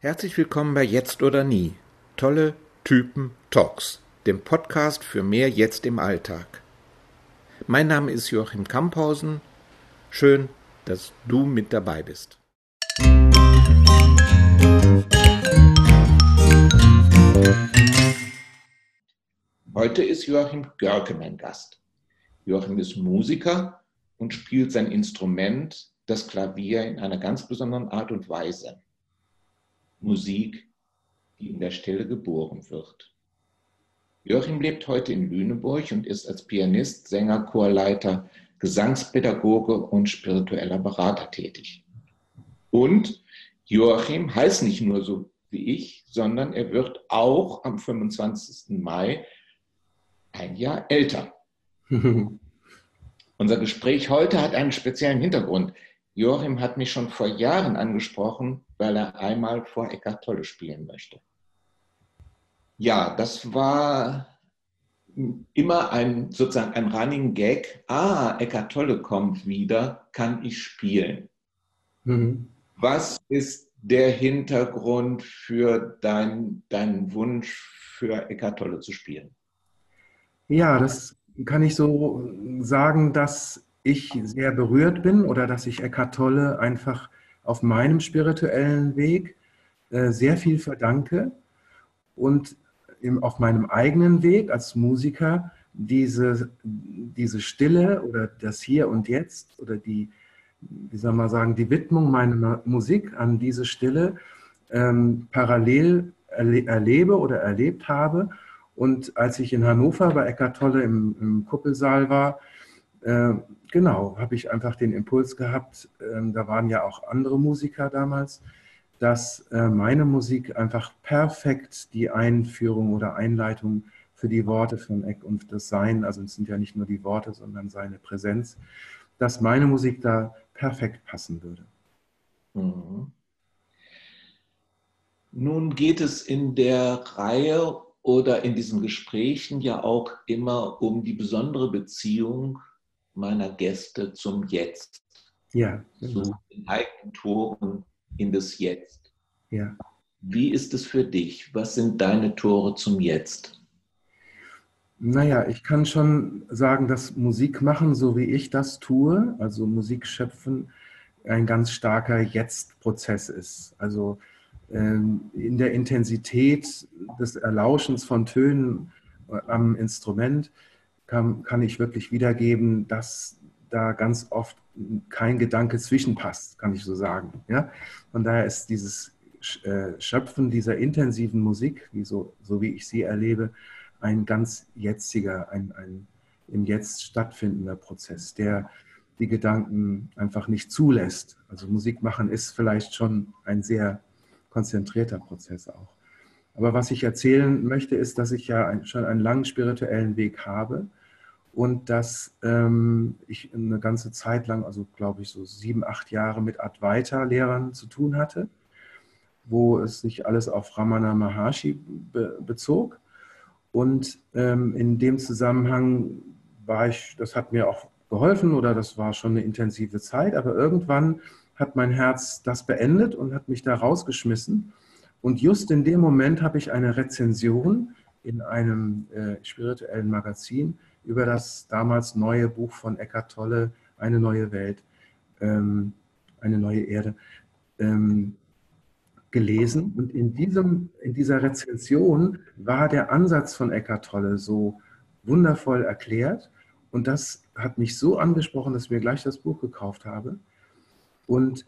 Herzlich willkommen bei Jetzt oder Nie. Tolle Typen Talks, dem Podcast für mehr Jetzt im Alltag. Mein Name ist Joachim Kamphausen. Schön, dass du mit dabei bist. Heute ist Joachim Görke mein Gast. Joachim ist Musiker und spielt sein Instrument, das Klavier, in einer ganz besonderen Art und Weise. Musik, die in der Stille geboren wird. Joachim lebt heute in Lüneburg und ist als Pianist, Sänger, Chorleiter, Gesangspädagoge und spiritueller Berater tätig. Und Joachim heißt nicht nur so wie ich, sondern er wird auch am 25. Mai ein Jahr älter. Unser Gespräch heute hat einen speziellen Hintergrund. Joachim hat mich schon vor Jahren angesprochen, weil er einmal vor Eckart Tolle spielen möchte. Ja, das war immer ein sozusagen ein Running Gag. Ah, Eckart Tolle kommt wieder, kann ich spielen? Mhm. Was ist der Hintergrund für dein, deinen Wunsch, für Eckart Tolle zu spielen? Ja, das kann ich so sagen, dass ich sehr berührt bin oder dass ich Eckart Tolle einfach auf meinem spirituellen Weg äh, sehr viel verdanke und auf meinem eigenen Weg als Musiker diese, diese Stille oder das Hier und Jetzt oder die, wie soll man sagen, die Widmung meiner Musik an diese Stille ähm, parallel erle erlebe oder erlebt habe. Und als ich in Hannover bei Eckart Tolle im, im Kuppelsaal war, äh, genau, habe ich einfach den Impuls gehabt, äh, da waren ja auch andere Musiker damals, dass äh, meine Musik einfach perfekt die Einführung oder Einleitung für die Worte von Eck und das Sein, also es sind ja nicht nur die Worte, sondern seine Präsenz, dass meine Musik da perfekt passen würde. Mhm. Nun geht es in der Reihe oder in diesen Gesprächen ja auch immer um die besondere Beziehung meiner Gäste zum Jetzt. Ja. Genau. Zu den eigenen Toren in das Jetzt. Ja. Wie ist es für dich? Was sind deine Tore zum Jetzt? Naja, ich kann schon sagen, dass Musik machen, so wie ich das tue, also Musik schöpfen, ein ganz starker Jetzt-Prozess ist. Also ähm, in der Intensität des Erlauschens von Tönen äh, am Instrument kann, kann ich wirklich wiedergeben, dass da ganz oft kein Gedanke zwischenpasst, kann ich so sagen. Ja? Von daher ist dieses äh, Schöpfen dieser intensiven Musik, wie so, so wie ich sie erlebe, ein ganz jetziger, ein, ein im Jetzt stattfindender Prozess, der die Gedanken einfach nicht zulässt. Also Musik machen ist vielleicht schon ein sehr konzentrierter Prozess auch. Aber was ich erzählen möchte, ist, dass ich ja schon einen langen spirituellen Weg habe und dass ähm, ich eine ganze Zeit lang, also glaube ich so sieben, acht Jahre mit Advaita-Lehrern zu tun hatte, wo es sich alles auf Ramana Maharshi be bezog. Und ähm, in dem Zusammenhang war ich, das hat mir auch geholfen oder das war schon eine intensive Zeit, aber irgendwann hat mein Herz das beendet und hat mich da rausgeschmissen. Und just in dem Moment habe ich eine Rezension in einem äh, spirituellen Magazin über das damals neue Buch von Eckhart Tolle, Eine neue Welt, ähm, eine neue Erde, ähm, gelesen. Und in, diesem, in dieser Rezension war der Ansatz von Eckhart Tolle so wundervoll erklärt. Und das hat mich so angesprochen, dass ich mir gleich das Buch gekauft habe. Und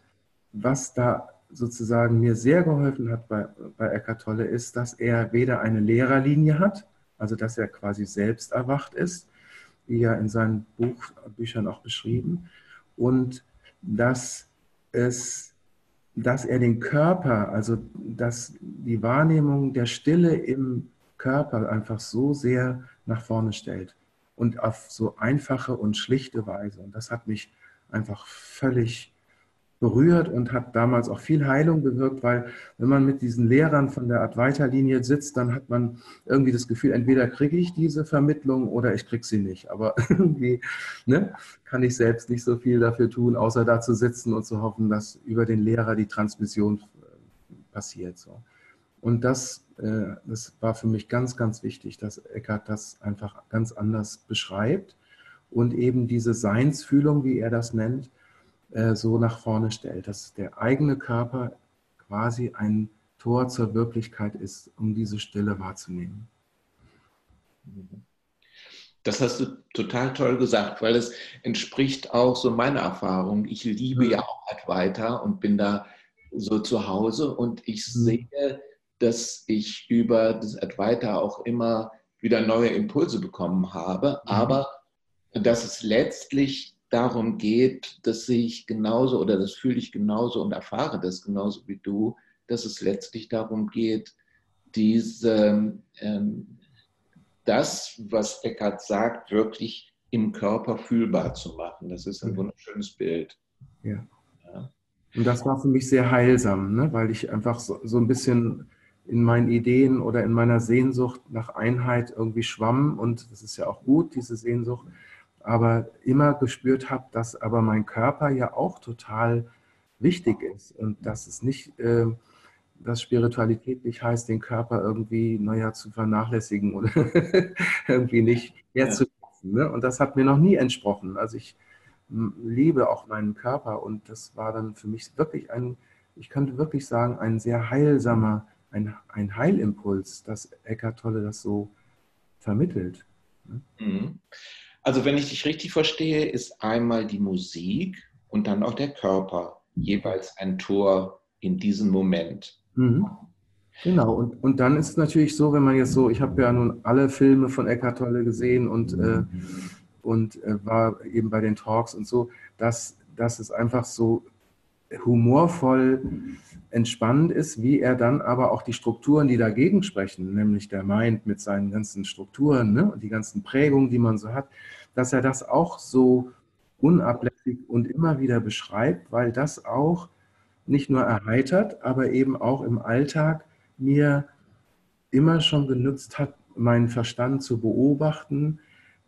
was da sozusagen mir sehr geholfen hat bei, bei Eckart Tolle ist, dass er weder eine Lehrerlinie hat, also dass er quasi selbst erwacht ist, wie ja in seinen Buch, Büchern auch beschrieben, und dass, es, dass er den Körper, also dass die Wahrnehmung der Stille im Körper einfach so sehr nach vorne stellt und auf so einfache und schlichte Weise. Und das hat mich einfach völlig berührt und hat damals auch viel Heilung bewirkt, weil wenn man mit diesen Lehrern von der Advaita-Linie sitzt, dann hat man irgendwie das Gefühl, entweder kriege ich diese Vermittlung oder ich kriege sie nicht. Aber irgendwie ne, kann ich selbst nicht so viel dafür tun, außer da zu sitzen und zu hoffen, dass über den Lehrer die Transmission passiert. So. Und das, äh, das war für mich ganz, ganz wichtig, dass Eckhart das einfach ganz anders beschreibt und eben diese Seinsfühlung, wie er das nennt, äh, so nach vorne stellt, dass der eigene Körper quasi ein Tor zur Wirklichkeit ist, um diese Stille wahrzunehmen. Das hast du total toll gesagt, weil es entspricht auch so meiner Erfahrung. Ich liebe ja auch Advaita und bin da so zu Hause und ich mhm. sehe, dass ich über das Advaita auch immer wieder neue Impulse bekommen habe, mhm. aber dass es letztlich darum geht, dass ich genauso oder das fühle ich genauso und erfahre das genauso wie du, dass es letztlich darum geht, diese, ähm, das, was Eckhart sagt, wirklich im Körper fühlbar zu machen. Das ist ein wunderschönes Bild. Ja. ja. Und das war für mich sehr heilsam, ne? weil ich einfach so, so ein bisschen in meinen Ideen oder in meiner Sehnsucht nach Einheit irgendwie schwamm. Und das ist ja auch gut, diese Sehnsucht aber immer gespürt habe, dass aber mein Körper ja auch total wichtig ist und dass es nicht, äh, dass Spiritualität nicht heißt, den Körper irgendwie, naja, zu vernachlässigen oder irgendwie nicht herzusetzen. Ne? Und das hat mir noch nie entsprochen. Also ich liebe auch meinen Körper und das war dann für mich wirklich ein, ich könnte wirklich sagen, ein sehr heilsamer, ein, ein Heilimpuls, dass Eckart Tolle das so vermittelt. Ne? Mhm. Also wenn ich dich richtig verstehe, ist einmal die Musik und dann auch der Körper jeweils ein Tor in diesem Moment. Mhm. Genau, und, und dann ist es natürlich so, wenn man jetzt so, ich habe ja nun alle Filme von Eckhart Tolle gesehen und, äh, und äh, war eben bei den Talks und so, dass, dass es einfach so humorvoll entspannend ist, wie er dann aber auch die Strukturen, die dagegen sprechen, nämlich der Mind mit seinen ganzen Strukturen ne, und die ganzen Prägungen, die man so hat, dass er das auch so unablässig und immer wieder beschreibt, weil das auch nicht nur erheitert, aber eben auch im Alltag mir immer schon genützt hat, meinen Verstand zu beobachten,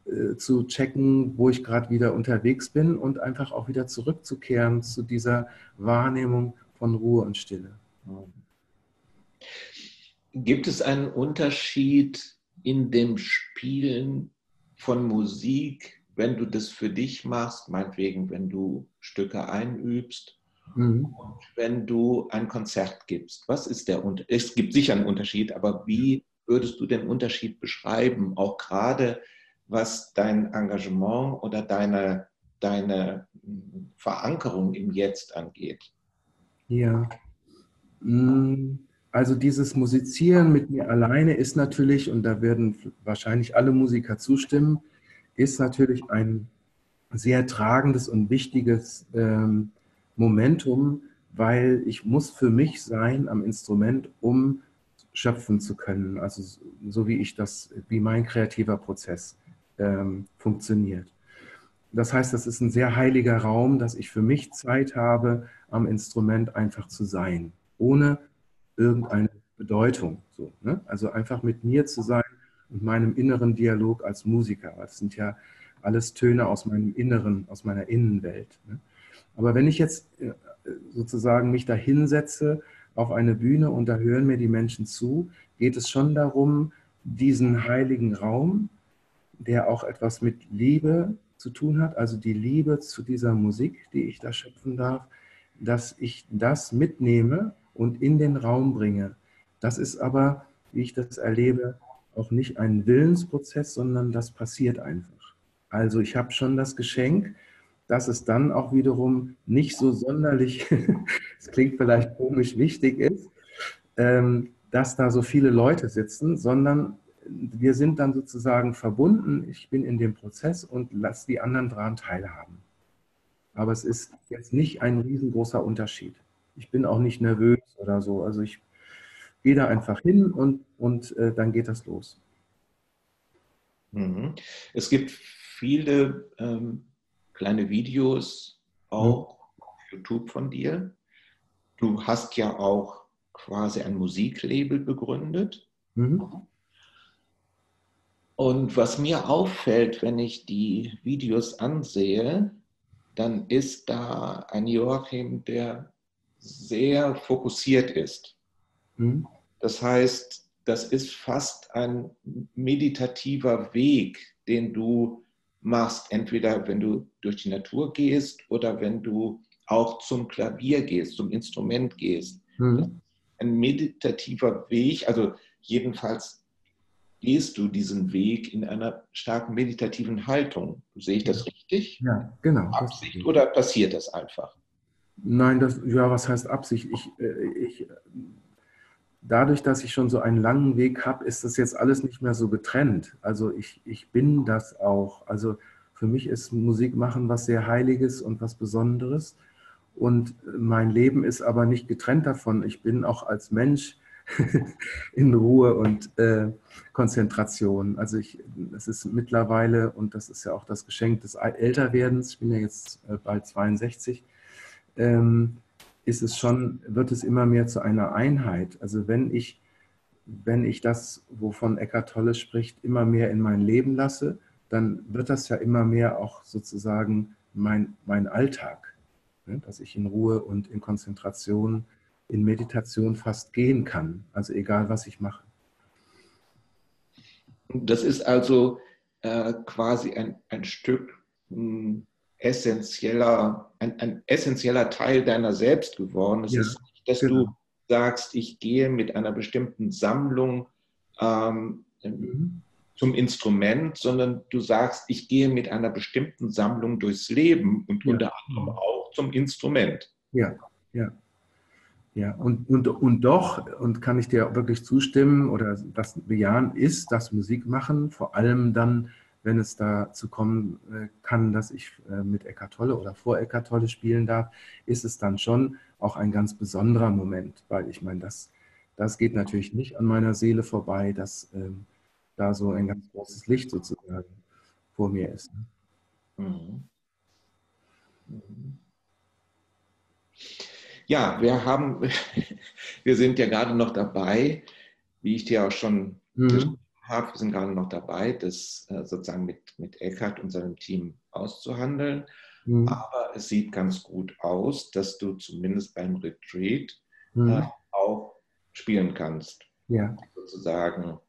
äh, zu checken, wo ich gerade wieder unterwegs bin und einfach auch wieder zurückzukehren zu dieser Wahrnehmung von Ruhe und Stille. Gibt es einen Unterschied in dem Spielen von Musik, wenn du das für dich machst, meinetwegen, wenn du Stücke einübst mhm. und wenn du ein Konzert gibst? Was ist der Unterschied? Es gibt sicher einen Unterschied, aber wie würdest du den Unterschied beschreiben, auch gerade was dein Engagement oder deine, deine Verankerung im Jetzt angeht? Ja. Mm, also dieses Musizieren mit mir alleine ist natürlich, und da werden wahrscheinlich alle Musiker zustimmen, ist natürlich ein sehr tragendes und wichtiges ähm, Momentum, weil ich muss für mich sein am Instrument, um schöpfen zu können. Also so wie ich das, wie mein kreativer Prozess ähm, funktioniert. Das heißt, das ist ein sehr heiliger Raum, dass ich für mich Zeit habe, am Instrument einfach zu sein, ohne irgendeine Bedeutung. So, ne? Also einfach mit mir zu sein und meinem inneren Dialog als Musiker. Das sind ja alles Töne aus meinem Inneren, aus meiner Innenwelt. Ne? Aber wenn ich jetzt äh, sozusagen mich da hinsetze auf eine Bühne und da hören mir die Menschen zu, geht es schon darum, diesen heiligen Raum, der auch etwas mit Liebe zu tun hat, also die Liebe zu dieser Musik, die ich da schöpfen darf, dass ich das mitnehme und in den Raum bringe. Das ist aber, wie ich das erlebe, auch nicht ein Willensprozess, sondern das passiert einfach. Also ich habe schon das Geschenk, dass es dann auch wiederum nicht so sonderlich, es klingt vielleicht komisch, wichtig ist, ähm, dass da so viele Leute sitzen, sondern wir sind dann sozusagen verbunden. Ich bin in dem Prozess und lasse die anderen daran teilhaben. Aber es ist jetzt nicht ein riesengroßer Unterschied. Ich bin auch nicht nervös oder so. Also ich gehe da einfach hin und, und äh, dann geht das los. Mhm. Es gibt viele ähm, kleine Videos auch auf YouTube von dir. Du hast ja auch quasi ein Musiklabel begründet. Mhm. Und was mir auffällt, wenn ich die Videos ansehe, dann ist da ein Joachim, der sehr fokussiert ist. Mhm. Das heißt, das ist fast ein meditativer Weg, den du machst, entweder wenn du durch die Natur gehst oder wenn du auch zum Klavier gehst, zum Instrument gehst. Mhm. Ein meditativer Weg, also jedenfalls gehst du diesen Weg in einer starken meditativen Haltung. Sehe ich das richtig? Ja, genau. Absicht oder passiert das einfach? Nein, das, ja, was heißt Absicht? Ich, äh, ich, dadurch, dass ich schon so einen langen Weg habe, ist das jetzt alles nicht mehr so getrennt. Also ich, ich bin das auch. Also für mich ist Musik machen was sehr Heiliges und was Besonderes. Und mein Leben ist aber nicht getrennt davon. Ich bin auch als Mensch in Ruhe und äh, Konzentration. Also ich, es ist mittlerweile, und das ist ja auch das Geschenk des Älterwerdens, ich bin ja jetzt äh, bald 62, ähm, ist es schon, wird es immer mehr zu einer Einheit. Also wenn ich, wenn ich das, wovon Eckhart Tolle spricht, immer mehr in mein Leben lasse, dann wird das ja immer mehr auch sozusagen mein, mein Alltag, ne? dass ich in Ruhe und in Konzentration, in Meditation fast gehen kann. Also egal, was ich mache. Das ist also äh, quasi ein, ein Stück mh, hm, essentieller, ein, ein, essentieller Teil deiner selbst geworden. Es ja, ist nicht, dass genau. du sagst, ich gehe mit einer bestimmten Sammlung ähm, mhm. zum Instrument, sondern du sagst, ich gehe mit einer bestimmten Sammlung durchs Leben und ja. unter anderem auch zum Instrument. Ja, ja. Ja, und, und, und doch, und kann ich dir wirklich zustimmen oder das bejahen, ist das Musikmachen vor allem dann wenn es dazu kommen äh, kann, dass ich äh, mit Eckart Tolle oder vor Eckart Tolle spielen darf, ist es dann schon auch ein ganz besonderer Moment, weil ich meine, das, das geht natürlich nicht an meiner Seele vorbei, dass ähm, da so ein ganz großes Licht sozusagen vor mir ist. Mhm. Mhm. Ja, wir haben, wir sind ja gerade noch dabei, wie ich dir auch schon mhm habe. Wir sind gerade noch dabei, das äh, sozusagen mit, mit Eckhart und seinem Team auszuhandeln. Mhm. Aber es sieht ganz gut aus, dass du zumindest beim Retreat mhm. äh, auch spielen kannst. Ja. Sozusagen,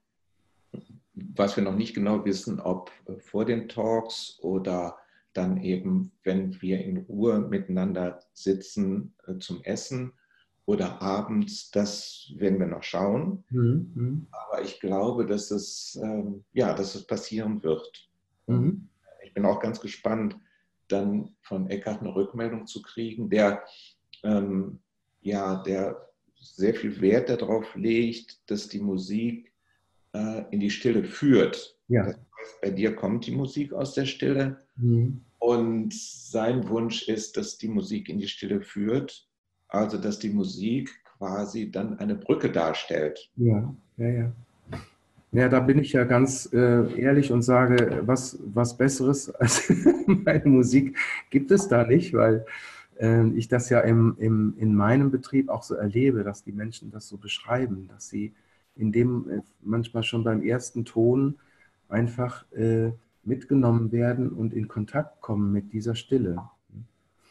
was wir noch nicht genau wissen, ob vor den Talks oder dann eben, wenn wir in Ruhe miteinander sitzen äh, zum Essen oder abends, das werden wir noch schauen. Mhm. mhm. Aber ich glaube, dass es, ähm, ja, dass es passieren wird. Mhm. Ich bin auch ganz gespannt, dann von Eckhart eine Rückmeldung zu kriegen, der, ähm, ja, der sehr viel Wert darauf legt, dass die Musik äh, in die Stille führt. Ja. Das heißt, bei dir kommt die Musik aus der Stille. Mhm. Und sein Wunsch ist, dass die Musik in die Stille führt also dass die Musik quasi dann eine Brücke darstellt. Ja, ja, ja. Ja, da bin ich ja ganz äh, ehrlich und sage, was, was Besseres als meine Musik gibt es da nicht, weil äh, ich das ja im, im, in meinem Betrieb auch so erlebe, dass die Menschen das so beschreiben, dass sie in dem äh, manchmal schon beim ersten Ton einfach äh, mitgenommen werden und in Kontakt kommen mit dieser Stille.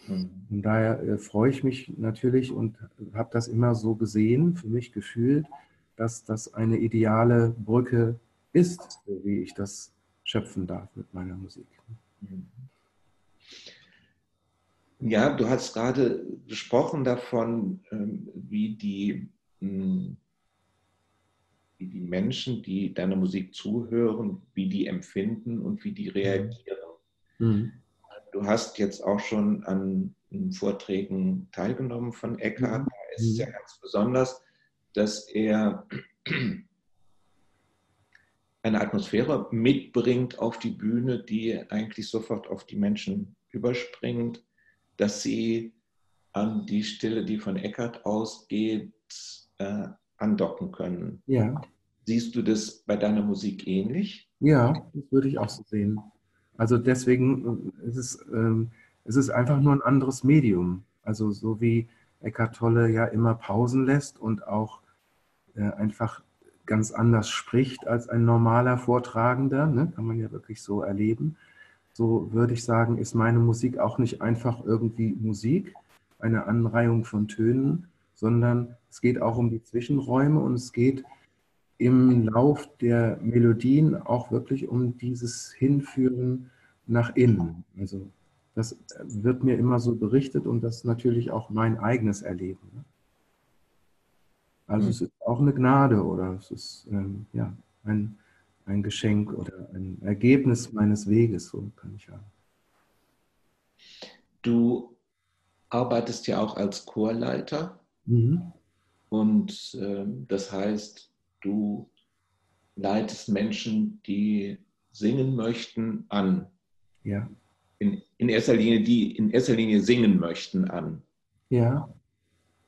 Von daher äh, freue ich mich natürlich und habe das immer so gesehen, für mich gefühlt, dass das eine ideale Brücke ist, wie ich das schöpfen darf mit meiner Musik. Ja, du hast gerade gesprochen davon, ähm, wie die, hm, wie die Menschen, die deiner Musik zuhören, wie die empfinden und wie die reagieren. Mhm. Du hast jetzt auch schon an Vorträgen teilgenommen von Eckhart. Mhm. Da ist es ja ganz besonders, dass er eine Atmosphäre mitbringt auf die Bühne, die eigentlich sofort auf die Menschen überspringt, dass sie an die Stille, die von Eckhart ausgeht, äh, andocken können. Ja. Siehst du das bei deiner Musik ähnlich? Ja, das würde ich auch so sehen. Also deswegen äh, ist es, ähm, es ist einfach nur ein anderes Medium. Also so wie Eckhart Tolle ja immer Pausen lässt und auch äh, einfach ganz anders spricht als ein normaler Vortragender, ne? kann man ja wirklich so erleben. So würde ich sagen, ist meine Musik auch nicht einfach irgendwie Musik, eine Anreihung von Tönen, sondern es geht auch um die Zwischenräume und es geht im Lauf der Melodien auch wirklich um dieses Hinführen nach innen. Also das wird mir immer so berichtet und das ist natürlich auch mein eigenes Erleben. Ne? Also es ist auch eine Gnade oder es ist ähm, ja, ein, ein Geschenk oder ein Ergebnis meines Weges, so kann ich sagen. Du arbeitest ja auch als Chorleiter mhm. und äh, das heißt, du leitest Menschen, die singen möchten, an. Ja. In, in erster Linie, die in erster Linie singen möchten, an. Ja.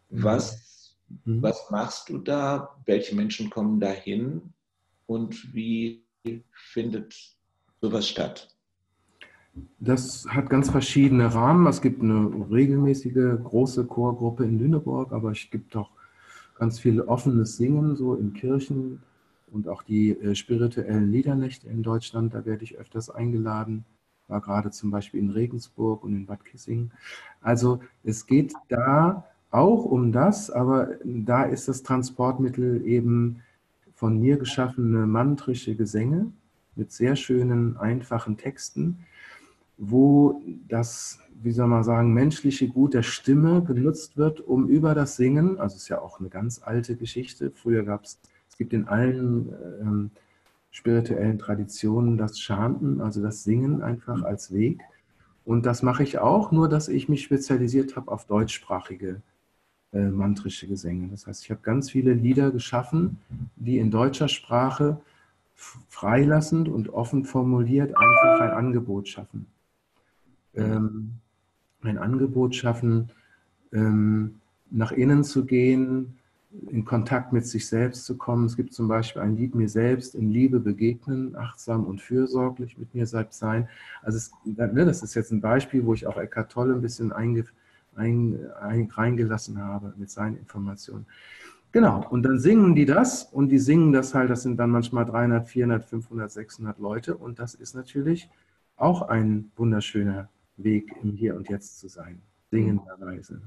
Was, mhm. was machst du da? Welche Menschen kommen dahin? Und wie findet sowas statt? Das hat ganz verschiedene Rahmen. Es gibt eine regelmäßige große Chorgruppe in Lüneburg, aber es gibt auch ganz viel offenes Singen, so in Kirchen und auch die äh, spirituellen Liedernächte in Deutschland. Da werde ich öfters eingeladen. War gerade zum Beispiel in Regensburg und in Bad Kissing. Also es geht da auch um das, aber da ist das Transportmittel eben von mir geschaffene mantrische Gesänge mit sehr schönen, einfachen Texten wo das, wie soll man sagen, menschliche Gut der Stimme genutzt wird, um über das Singen, also es ist ja auch eine ganz alte Geschichte, früher gab es, es gibt in allen ähm, spirituellen Traditionen das Chanten, also das Singen einfach als Weg. Und das mache ich auch, nur dass ich mich spezialisiert habe auf deutschsprachige äh, mantrische Gesänge. Das heißt, ich habe ganz viele Lieder geschaffen, die in deutscher Sprache freilassend und offen formuliert einfach ein Angebot schaffen ähm, ein Angebot schaffen, ähm, nach innen zu gehen, in Kontakt mit sich selbst zu kommen. Es gibt zum Beispiel ein Lied mir selbst in Liebe begegnen, achtsam und fürsorglich mit mir selbst sein. Also es, ne, das ist jetzt ein Beispiel, wo ich auch Eckhart Tolle ein bisschen einge, ein, ein, reingelassen habe mit seinen Informationen. Genau, und dann singen die das und die singen das halt, das sind dann manchmal 300, 400, 500, 600 Leute und das ist natürlich auch ein wunderschöner Weg, im Hier und Jetzt zu sein, singenderweise.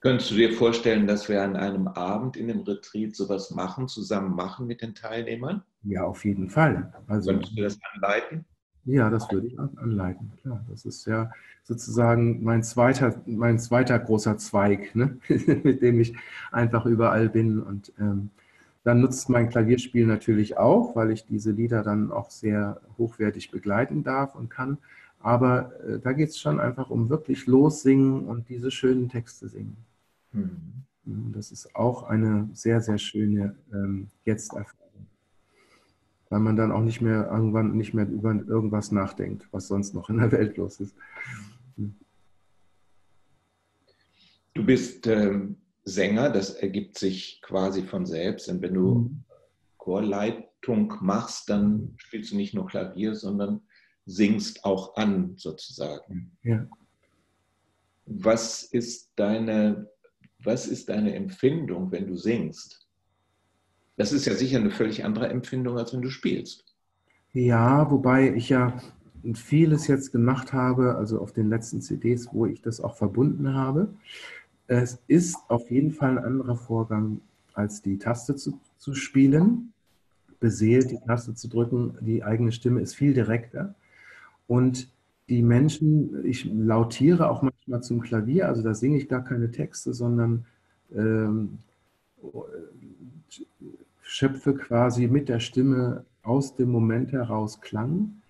Könntest du dir vorstellen, dass wir an einem Abend in dem Retreat sowas machen, zusammen machen mit den Teilnehmern? Ja, auf jeden Fall. Also, Könntest du das anleiten? Ja, das würde ich anleiten, klar. Das ist ja sozusagen mein zweiter, mein zweiter großer Zweig, ne? mit dem ich einfach überall bin. Und ähm, dann nutzt mein Klavierspiel natürlich auch, weil ich diese Lieder dann auch sehr hochwertig begleiten darf und kann. Aber äh, da geht es schon einfach um wirklich lossingen und diese schönen Texte singen. Mhm. Das ist auch eine sehr, sehr schöne ähm, Jetzt-Erfahrung. Weil man dann auch nicht mehr irgendwann nicht mehr über irgendwas nachdenkt, was sonst noch in der Welt los ist. Mhm. Du bist ähm, Sänger, das ergibt sich quasi von selbst. Und wenn du mhm. Chorleitung machst, dann spielst du nicht nur Klavier, sondern singst auch an, sozusagen. Ja. Was ist deine, was ist deine Empfindung, wenn du singst? Das ist ja sicher eine völlig andere Empfindung, als wenn du spielst. Ja, wobei ich ja vieles jetzt gemacht habe, also auf den letzten CDs, wo ich das auch verbunden habe. Es ist auf jeden Fall ein anderer Vorgang, als die Taste zu, zu spielen, beseelt die Taste zu drücken. Die eigene Stimme ist viel direkter. Und die Menschen, ich lautiere auch manchmal zum Klavier, also da singe ich gar keine Texte, sondern ähm, schöpfe quasi mit der Stimme aus dem Moment heraus Klang.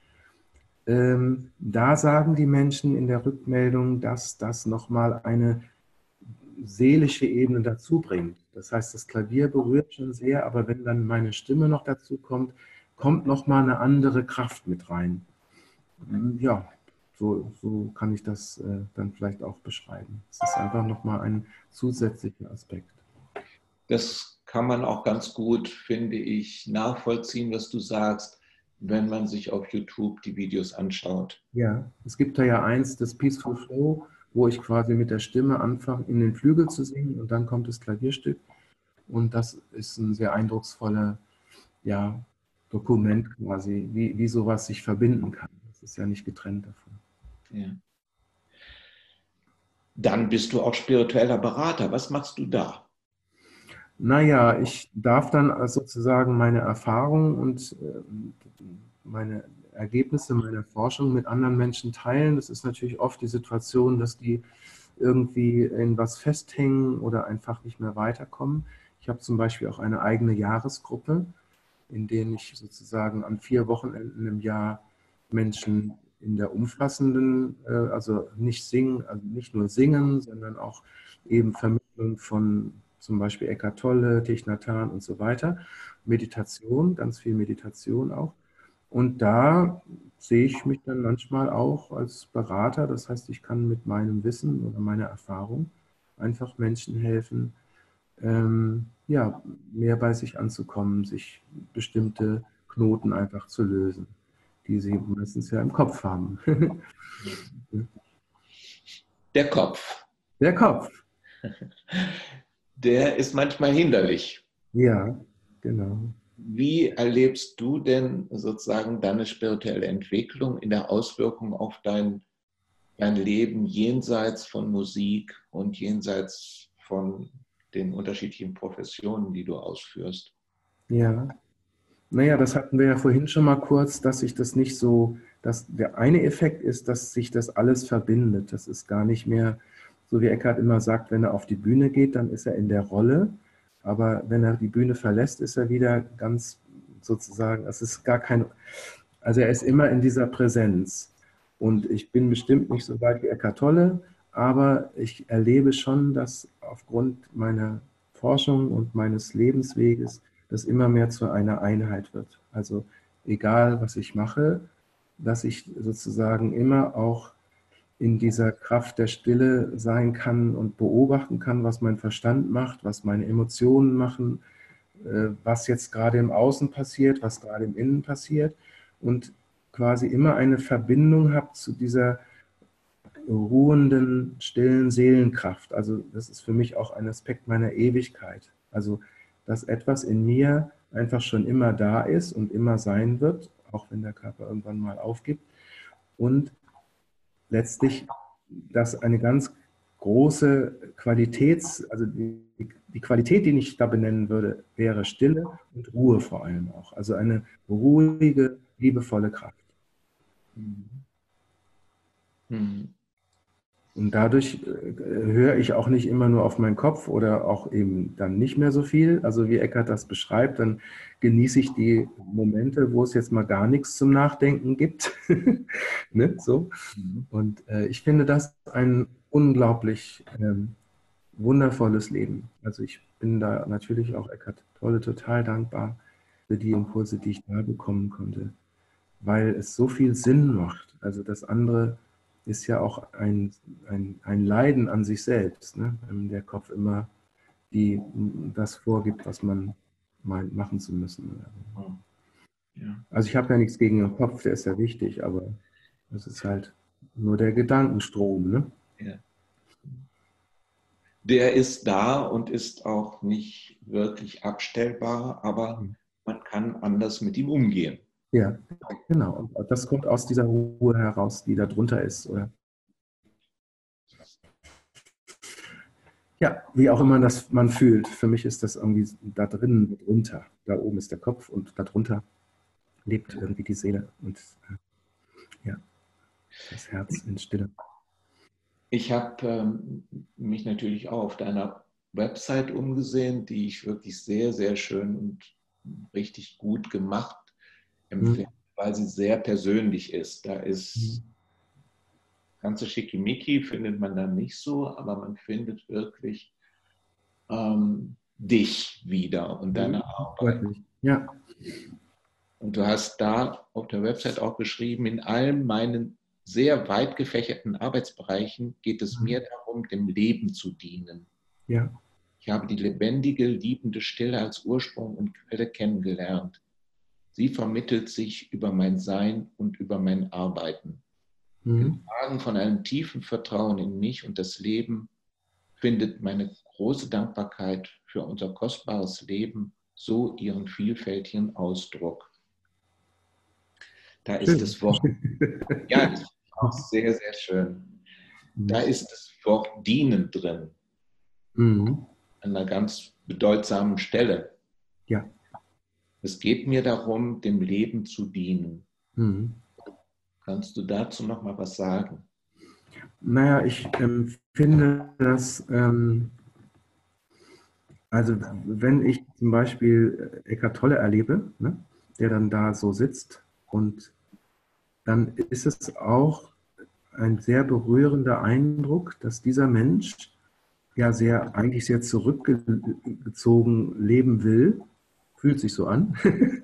Ähm, da sagen die Menschen in der Rückmeldung, dass das nochmal eine seelische Ebene dazu bringt. Das heißt, das Klavier berührt schon sehr, aber wenn dann meine Stimme noch dazu kommt, kommt nochmal eine andere Kraft mit rein. Ja, so, so kann ich das äh, dann vielleicht auch beschreiben. Es ist einfach nochmal ein zusätzlicher Aspekt. Das kann man auch ganz gut, finde ich, nachvollziehen, was du sagst, wenn man sich auf YouTube die Videos anschaut. Ja, es gibt da ja eins, das Peaceful Flow, wo ich quasi mit der Stimme anfange, in den Flügel zu singen und dann kommt das Klavierstück. Und das ist ein sehr eindrucksvoller ja, Dokument quasi, wie, wie sowas sich verbinden kann ist ja nicht getrennt davon. Ja. Dann bist du auch spiritueller Berater. Was machst du da? Naja, ich darf dann sozusagen meine Erfahrungen und äh, meine Ergebnisse meiner Forschung mit anderen Menschen teilen. Das ist natürlich oft die Situation, dass die irgendwie in was festhängen oder einfach nicht mehr weiterkommen. Ich habe zum Beispiel auch eine eigene Jahresgruppe, in denen ich sozusagen an vier Wochenenden im Jahr Menschen in der umfassenden, äh, also nicht singen, also nicht nur singen, sondern auch eben Vermittlung von zum Beispiel Eckart Tolle, Thich Nhat Hanh und so weiter. Meditation, ganz viel Meditation auch. Und da sehe ich mich dann manchmal auch als Berater. Das heißt, ich kann mit meinem Wissen oder meiner Erfahrung einfach Menschen helfen, ähm, ja, mehr bei sich anzukommen, sich bestimmte Knoten einfach zu lösen, die sie meistens ja im Kopf haben. Der Kopf. Der Kopf. Der ist manchmal hinderlich. Ja, genau. Wie erlebst du denn sozusagen deine spirituelle Entwicklung in der Auswirkung auf dein, dein Leben jenseits von Musik und jenseits von den unterschiedlichen Professionen, die du ausführst? Ja, naja, das hatten wir ja vorhin schon mal kurz, dass sich das nicht so, dass der eine Effekt ist, dass sich das alles verbindet. Das ist gar nicht mehr, so wie Eckhart immer sagt, wenn er auf die Bühne geht, dann ist er in der Rolle aber wenn er die Bühne verlässt, ist er wieder ganz sozusagen, es ist gar kein, also er ist immer in dieser Präsenz. Und ich bin bestimmt nicht so weit wie Eckart Tolle, aber ich erlebe schon, dass aufgrund meiner Forschung und meines Lebensweges das immer mehr zu einer Einheit wird. Also egal, was ich mache, dass ich sozusagen immer auch in dieser Kraft der Stille sein kann und beobachten kann, was mein Verstand macht, was meine Emotionen machen, äh, was jetzt gerade im Außen passiert, was gerade im Innen passiert und quasi immer eine Verbindung habe zu dieser ruhenden, stillen Seelenkraft. Also das ist für mich auch ein Aspekt meiner Ewigkeit. Also dass etwas in mir einfach schon immer da ist und immer sein wird, auch wenn der Körper irgendwann mal aufgibt. Und letztlich dass eine ganz große Qualitäts, also die, die, Qualität, die ich da benennen würde, wäre Stille und Ruhe vor allem auch. Also eine ruhige, liebevolle Kraft. Mhm. Mhm. Und dadurch äh, höre ich auch nicht immer nur auf meinen Kopf oder auch eben dann nicht mehr so viel. Also wie Eckert das beschreibt, dann genieße ich die Momente, wo es jetzt mal gar nichts zum Nachdenken gibt. ne? so. Mhm. Und äh, ich finde das ein unglaublich ähm, wundervolles Leben. Also ich bin da natürlich auch Eckart Tolle total dankbar für die Impulse, die ich da bekommen konnte, weil es so viel Sinn macht. Also das andere ist ja auch ein, ein, ein Leiden an sich selbst, ne? wenn der Kopf immer die, das vorgibt, was man meint, machen zu müssen. Ja. Also ich habe ja nichts gegen den Kopf, der ist ja wichtig, aber es ist halt nur der Gedankenstrom. Ne? Ja. Der ist da und ist auch nicht wirklich abstellbar, aber mhm. man kann anders mit ihm umgehen. Ja, genau. Und das kommt aus dieser Ruhe heraus, die da drunter ist. Oder? Ja, wie auch immer das man fühlt. Für mich ist das irgendwie da drinnen, drunter. Da oben ist der Kopf und darunter lebt irgendwie die Seele und äh, ja, das Herz in Stille. Ich habe ähm, mich natürlich auch auf deiner Website umgesehen, die ich wirklich sehr, sehr schön und richtig gut gemacht empfinde, mhm. weil sie sehr persönlich ist. Da ist mhm. ganze Schickimicki findet man da nicht so, aber man findet wirklich ähm, dich wieder und deine Arbeit. Ja. Und du hast da auf der Website auch geschrieben, in allen meinen sehr weit gefächerten Arbeitsbereichen geht es mhm. mir darum, dem Leben zu dienen. Ja. Ich habe die lebendige, liebende Stille als Ursprung und Quelle kennengelernt. Sie vermittelt sich über mein Sein und über mein Arbeiten. Mhm. Fragen von einem tiefen Vertrauen in mich und das Leben findet meine große Dankbarkeit für unser kostbares Leben so ihren vielfältigen Ausdruck. Da ist das Wort. Ja, das ist auch sehr, sehr schön. da ist das Wort dienen drin. Mhm. An einer ganz bedeutsamen Stelle. Ja. Es geht mir darum, dem Leben zu dienen. Mhm. Kannst du dazu noch mal was sagen? Naja, ich empfinde das, ähm, also wenn ich zum Beispiel Eckart Tolle erlebe, ne, der dann da so sitzt und dann ist es auch ein sehr berührender Eindruck, dass dieser Mensch ja sehr, eigentlich sehr zurückgezogen leben will, fühlt sich so an.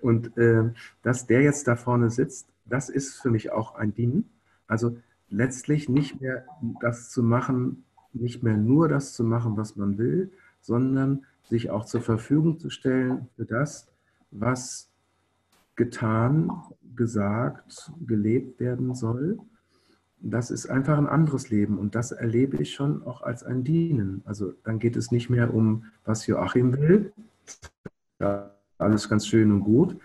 und äh, dass der jetzt da vorne sitzt, das ist für mich auch ein Dienen. Also letztlich nicht mehr das zu machen, nicht mehr nur das zu machen, was man will, sondern sich auch zur Verfügung zu stellen für das, was getan, gesagt, gelebt werden soll. Das ist einfach ein anderes Leben und das erlebe ich schon auch als ein Dienen. Also dann geht es nicht mehr um, was Joachim will, ja, alles ganz schön und gut,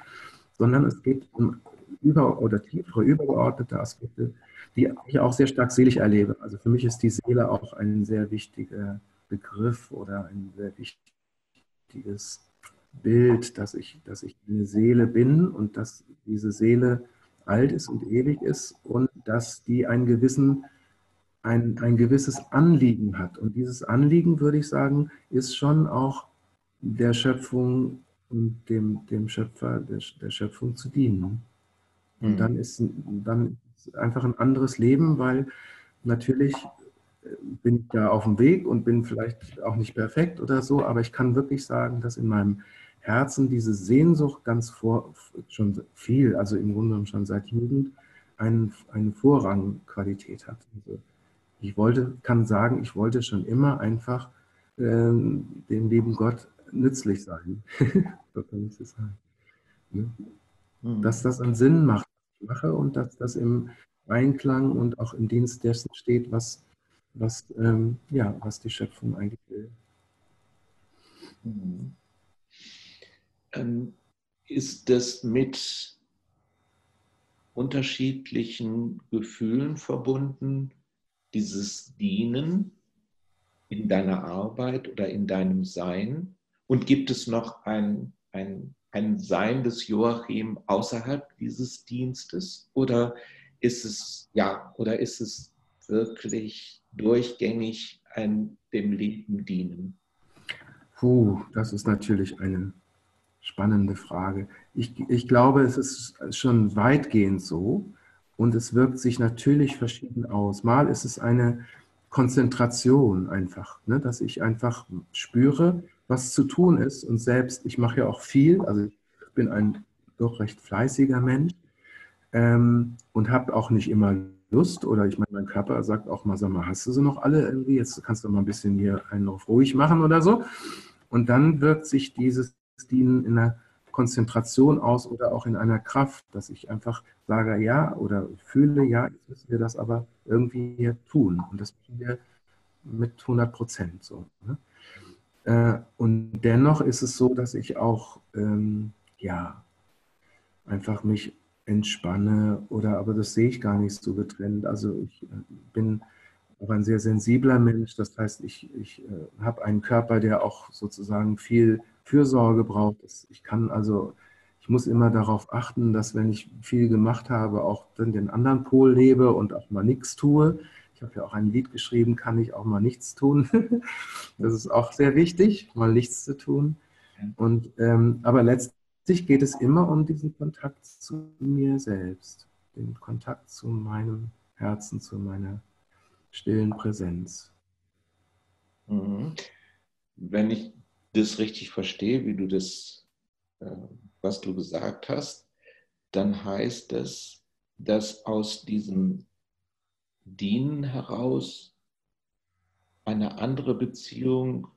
sondern es geht um über- oder tiefere, übergeordnete Aspekte, die ich auch sehr stark selig erlebe. Also für mich ist die Seele auch ein sehr wichtiger Begriff oder ein sehr wichtiges Bild, dass ich, dass ich eine Seele bin und dass diese Seele alt ist und ewig ist und dass die einen gewissen, ein, ein gewisses Anliegen hat. Und dieses Anliegen, würde ich sagen, ist schon auch der Schöpfung und dem, dem Schöpfer der, der Schöpfung zu dienen. Und mhm. dann ist, dann ist einfach ein anderes Leben, weil natürlich bin ich da auf dem Weg und bin vielleicht auch nicht perfekt oder so, aber ich kann wirklich sagen, dass in meinem Herzen diese Sehnsucht ganz vor, schon viel, also im Grunde schon seit Jugend, einen, eine Vorrangqualität hat. Also ich wollte, kann sagen, ich wollte schon immer einfach äh, dem lieben Gott nützlich sein. so kann ich es sagen. Ne? Mhm. Dass das einen Sinn macht, was ich mache und dass das im Einklang und auch im Dienst dessen steht, was, was, ähm, ja, was die Schöpfung eigentlich will. Mhm. Ähm, ist das mit unterschiedlichen Gefühlen verbunden, dieses Dienen in deiner Arbeit oder in deinem Sein? Und gibt es noch ein, ein, ein Sein des Joachim außerhalb dieses Dienstes? Oder ist es, ja, oder ist es wirklich durchgängig ein dem Leben dienen? Puh, das ist natürlich eine spannende Frage. Ich, ich glaube, es ist schon weitgehend so und es wirkt sich natürlich verschieden aus. Mal ist es eine Konzentration einfach, ne, dass ich einfach spüre, was zu tun ist und selbst, ich mache ja auch viel, also ich bin ein doch recht fleißiger Mensch ähm, und habe auch nicht immer Lust oder ich meine, mein Körper sagt auch mal, sag mal, hast du sie noch alle irgendwie? Jetzt kannst du mal ein bisschen hier einen auf ruhig machen oder so. Und dann wirkt sich dieses Dienen in einer Konzentration aus oder auch in einer Kraft, dass ich einfach sage, ja, oder fühle, ja, jetzt müssen wir das aber irgendwie hier tun. Und das müssen wir mit 100 Prozent so. Ne? Äh, und dennoch ist es so, dass ich auch, ähm, ja, einfach mich entspanne oder, aber das sehe ich gar nicht so getrennt. Also ich äh, bin auch ein sehr sensibler Mensch. Das heißt, ich, ich äh, habe einen Körper, der auch sozusagen viel Fürsorge braucht. Ich kann also, ich muss immer darauf achten, dass wenn ich viel gemacht habe, auch dann den anderen Pol lebe und auch mal nichts tue. Ich habe ja auch ein Lied geschrieben, kann ich auch mal nichts tun. das ist auch sehr wichtig, mal nichts zu tun. Und, ähm, aber letztlich geht es immer um diesen Kontakt zu mir selbst, den Kontakt zu meinem Herzen, zu meiner stillen Präsenz. Mhm. Wenn ich das richtig verstehe, wie du das, äh, was du gesagt hast, dann heißt es, dass aus diesem Dienen heraus eine andere Beziehung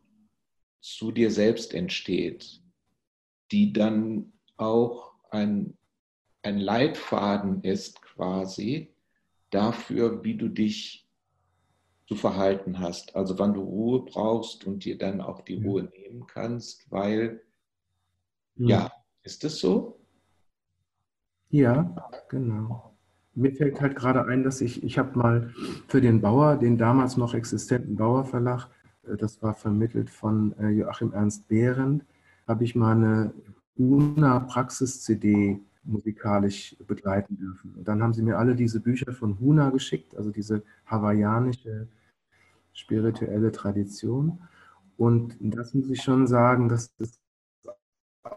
zu dir selbst entsteht, die dann auch ein, ein Leitfaden ist quasi dafür, wie du dich zu verhalten hast. Also wann du Ruhe brauchst und dir dann auch die Ruhe nehmen kannst, weil, ja, ja ist das so? Ja, genau. Mir fällt halt gerade ein, dass ich, ich habe mal für den Bauer, den damals noch existenten Bauerverlag, äh, das war vermittelt von äh, Joachim Ernst Behrendt, habe ich mal eine UNA Praxis-CD musikalisch begleiten dürfen. Und dann haben sie mir alle diese Bücher von Huna geschickt, also diese hawaiianische spirituelle Tradition. Und das muss ich schon sagen, dass das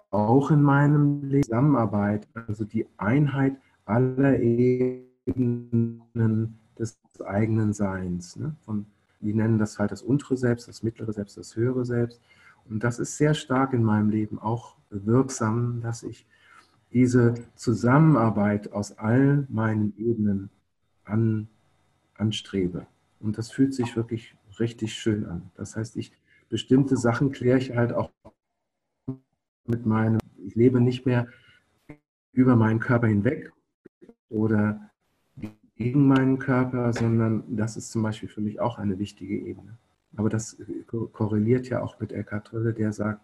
auch in meinem Leben Zusammenarbeit, also die Einheit aller Ebenen des eigenen Seins. Ne? Von, die nennen das halt das untere Selbst, das mittlere Selbst, das höhere Selbst. Und das ist sehr stark in meinem Leben auch wirksam, dass ich diese Zusammenarbeit aus all meinen Ebenen an, anstrebe. Und das fühlt sich wirklich richtig schön an. Das heißt, ich bestimmte Sachen kläre ich halt auch mit meinem, ich lebe nicht mehr über meinen Körper hinweg oder gegen meinen Körper, sondern das ist zum Beispiel für mich auch eine wichtige Ebene. Aber das korreliert ja auch mit Eckhart Tolle, der sagt,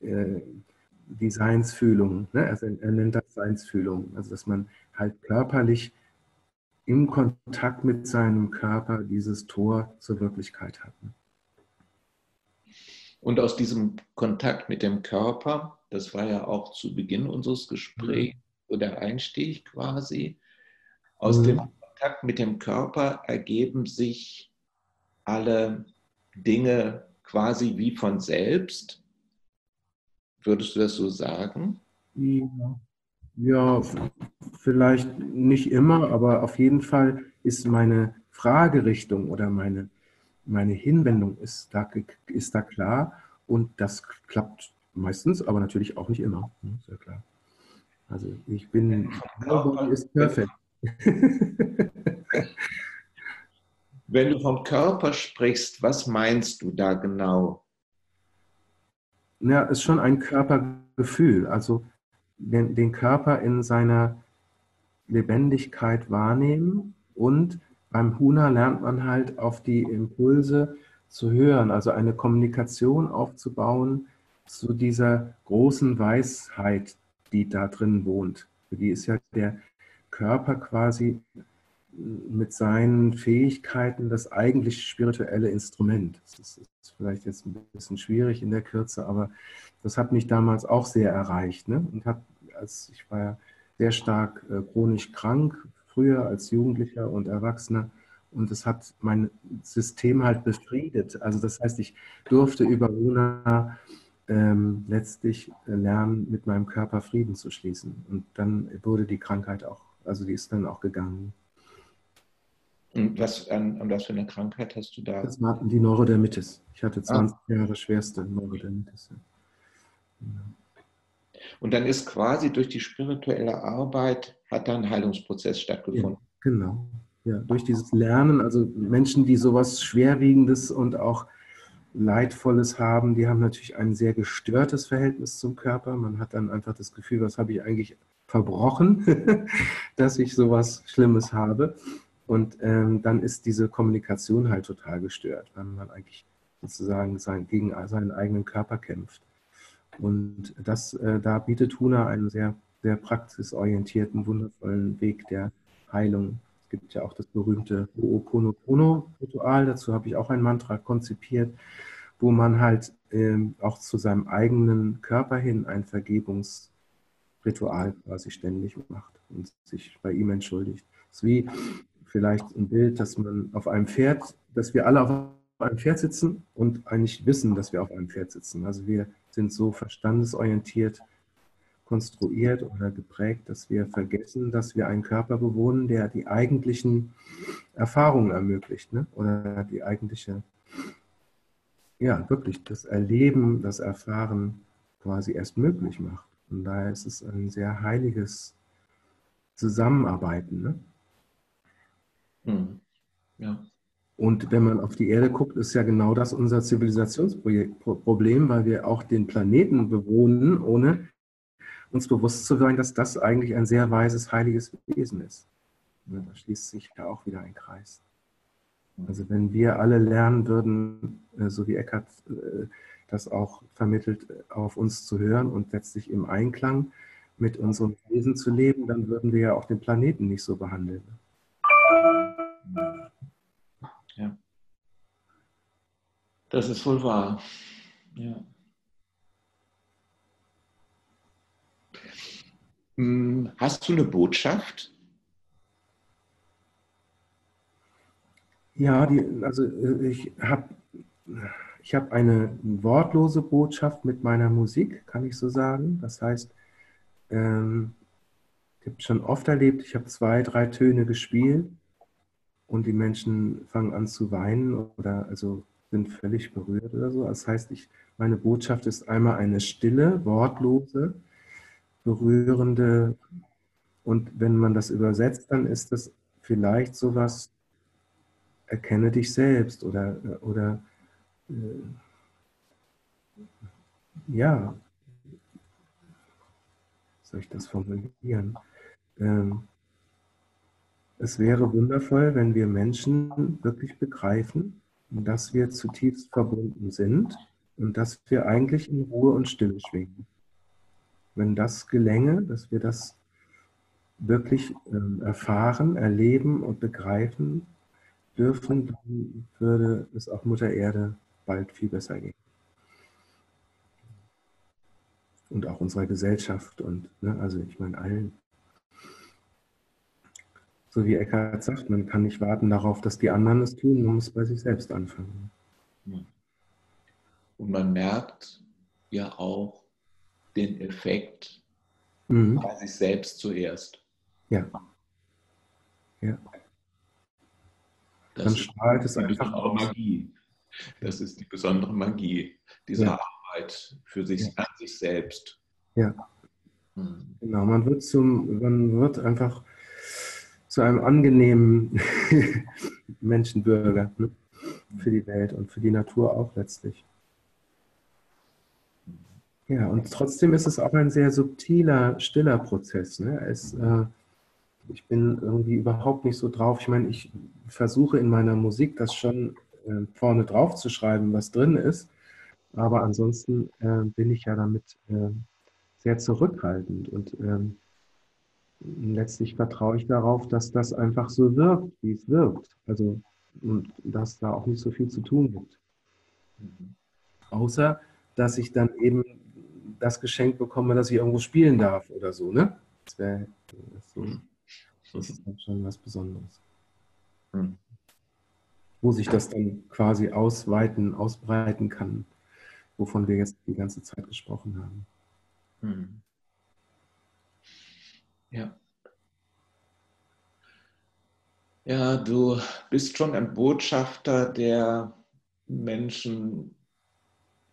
äh, die Seinsfühlung, ne? also er nennt das Seinsfühlung, also dass man halt körperlich im Kontakt mit seinem Körper dieses Tor zur Wirklichkeit hat. Ne? Und aus diesem Kontakt mit dem Körper, das war ja auch zu Beginn unseres Gesprächs, so der Einstieg quasi, aus mhm. dem Kontakt mit dem Körper ergeben sich alle Dinge quasi wie von selbst. Würdest du das so sagen? Ja. ja, vielleicht nicht immer, aber auf jeden Fall ist meine Fragerichtung oder meine, meine Hinwendung ist da, ist da klar und das klappt meistens, aber natürlich auch nicht immer. Ne, sehr klar. Also ich bin, Nobody ist perfekt. Wenn du vom Körper sprichst, was meinst du da genau? Ja, ist schon ein Körpergefühl. Also den, den Körper in seiner Lebendigkeit wahrnehmen und beim Huna lernt man halt auf die Impulse zu hören, also eine Kommunikation aufzubauen zu dieser großen Weisheit, die da drin wohnt. Für die ist ja der Körper quasi mit seinen Fähigkeiten das eigentlich spirituelle Instrument. Das ist vielleicht jetzt ein bisschen schwierig in der Kürze, aber das hat mich damals auch sehr erreicht. Ne? Und hat, als ich war ja sehr stark äh, chronisch krank, früher als Jugendlicher und Erwachsener. Und das hat mein System halt befriedet. Also das heißt, ich durfte über Luna ähm, letztlich lernen, mit meinem Körper Frieden zu schließen. Und dann wurde die Krankheit auch, also die ist dann auch gegangen. Und was, an, an was für eine Krankheit hast du da? Das war die Neurodermitis. Ich hatte 20 ah. Jahre schwerste Neurodermitis. Ja. Und dann ist quasi durch die spirituelle Arbeit hat da ein Heilungsprozess stattgefunden. Ja, genau. Ja, durch dieses Lernen, also Menschen, die sowas Schwerwiegendes und auch Leidvolles haben, die haben natürlich ein sehr gestörtes Verhältnis zum Körper. Man hat dann einfach das Gefühl, was habe ich eigentlich verbrochen, dass ich sowas Schlimmes habe. Und ähm, dann ist diese Kommunikation halt total gestört, weil man eigentlich sozusagen sein, gegen seinen eigenen Körper kämpft. Und das, äh, da bietet Huna einen sehr, sehr praxisorientierten, wundervollen Weg der Heilung. Es gibt ja auch das berühmte Ho'oponopono-Ritual, dazu habe ich auch ein Mantra konzipiert, wo man halt ähm, auch zu seinem eigenen Körper hin ein Vergebungsritual quasi ständig macht und sich bei ihm entschuldigt. Es ist wie vielleicht ein Bild, dass man auf einem Pferd, dass wir alle auf einem Pferd sitzen und eigentlich wissen, dass wir auf einem Pferd sitzen. Also wir sind so verstandesorientiert konstruiert oder geprägt, dass wir vergessen, dass wir einen Körper bewohnen, der die eigentlichen Erfahrungen ermöglicht ne? oder die eigentliche, ja, wirklich das Erleben, das Erfahren quasi erst möglich macht. Und daher ist es ein sehr heiliges Zusammenarbeiten. Ne? Hm. Ja. Und wenn man auf die Erde guckt, ist ja genau das unser Zivilisationsproblem, weil wir auch den Planeten bewohnen, ohne uns bewusst zu sein, dass das eigentlich ein sehr weises, heiliges Wesen ist. Da schließt sich ja auch wieder ein Kreis. Also wenn wir alle lernen würden, äh, so wie Eckhart äh, das auch vermittelt, auf uns zu hören und letztlich im Einklang mit unserem Wesen zu leben, dann würden wir ja auch den Planeten nicht so behandeln. Ja. Das ist wohl wahr. Ja. Hast du eine Botschaft? Ja, die, also äh, ich habe ich hab eine wortlose Botschaft mit meiner Musik, kann ich so sagen. Das heißt, ähm, ich habe schon oft erlebt, ich habe zwei, drei Töne gespielt und die Menschen fangen an zu weinen oder also sind völlig berührt oder so. Das heißt, ich, meine Botschaft ist einmal eine stille, wortlose, berührende und wenn man das übersetzt, dann ist das vielleicht sowas, erkenne dich selbst oder, oder äh, ja, soll ich das formulieren? Ähm, es wäre wundervoll, wenn wir Menschen wirklich begreifen, dass wir zutiefst verbunden sind und dass wir eigentlich in Ruhe und Stille schwingen. Wenn das gelänge, dass wir das wirklich ähm, erfahren, erleben und begreifen dürfen, dann würde es auch Mutter Erde bald viel besser gehen. Und auch unserer Gesellschaft und, ne, also ich meine allen. So wie Eckhart sagt, man kann nicht warten darauf, dass die anderen es tun, man muss bei sich selbst anfangen. Und man merkt ja auch den Effekt mhm. bei sich selbst zuerst. Ja. Ja. Das Dann strahlt es einfach aus. Magie. Das ist die besondere Magie dieser ja. Arbeit für sich, ja. an sich selbst. Ja. Mhm. Genau, man wird zum, man wird einfach zu einem angenehmen Menschenbürger ne? für die Welt und für die Natur auch letztlich. Ja, und trotzdem ist es auch ein sehr subtiler, stiller Prozess. Ne? Es, äh, ich bin irgendwie überhaupt nicht so drauf. Ich meine, ich versuche in meiner Musik das schon äh, vorne drauf zu schreiben, was drin ist. Aber ansonsten äh, bin ich ja damit äh, sehr zurückhaltend. Und ähm, letztlich vertraue ich darauf, dass das einfach so wirkt, wie es wirkt. Also, und dass da auch nicht so viel zu tun gibt. Außer, dass ich dann eben das Geschenk bekomme, dass ich irgendwo spielen darf oder so, ne? Das wäre so, das ist dann schon was Besonderes. Mhm. Wo sich das dann quasi ausweiten, ausbreiten kann, wovon wir jetzt die ganze Zeit gesprochen haben. Mhm. Ja. Ja, du bist schon ein Botschafter, der Menschen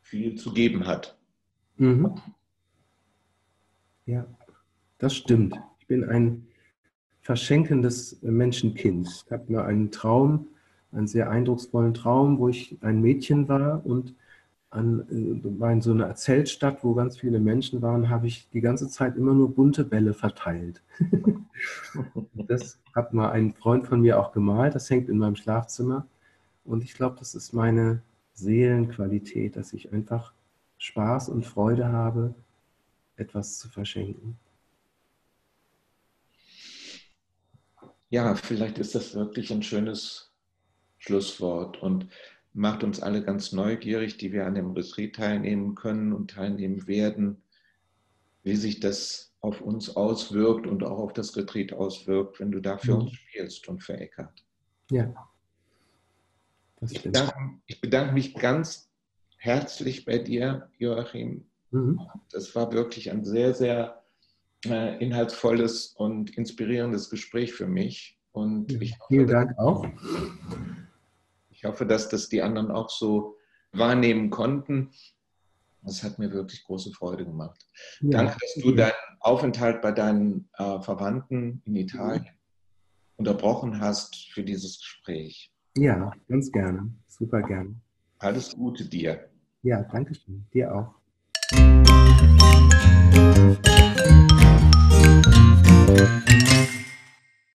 viel zu geben hat. Mhm. Ja, das stimmt. Ich bin ein verschenkendes Menschenkind. Ich habe mir einen Traum, einen sehr eindrucksvollen Traum, wo ich ein Mädchen war und an, äh, war in so einer Zeltstadt, wo ganz viele Menschen waren, habe ich die ganze Zeit immer nur bunte Bälle verteilt. das hat mal ein Freund von mir auch gemalt, das hängt in meinem Schlafzimmer. Und ich glaube, das ist meine Seelenqualität, dass ich einfach Spaß und Freude habe, etwas zu verschenken. Ja, vielleicht ist das wirklich ein schönes Schlusswort. Und macht uns alle ganz neugierig, die wir an dem Retreat teilnehmen können und teilnehmen werden, wie sich das auf uns auswirkt und auch auf das Retreat auswirkt, wenn du da für mhm. uns spielst und für Eckart. Ja. Ich bedanke, ich bedanke, mich ganz herzlich bei dir, Joachim. Mhm. Das war wirklich ein sehr, sehr äh, inhaltsvolles und inspirierendes Gespräch für mich. Und ich hoffe, Vielen Dank auch. Ich hoffe, dass das die anderen auch so wahrnehmen konnten. Das hat mir wirklich große Freude gemacht. Ja. Danke, dass du deinen Aufenthalt bei deinen äh, Verwandten in Italien ja. unterbrochen hast für dieses Gespräch. Ja, ganz gerne. Super gerne. Alles Gute dir. Ja, danke schön. Dir auch.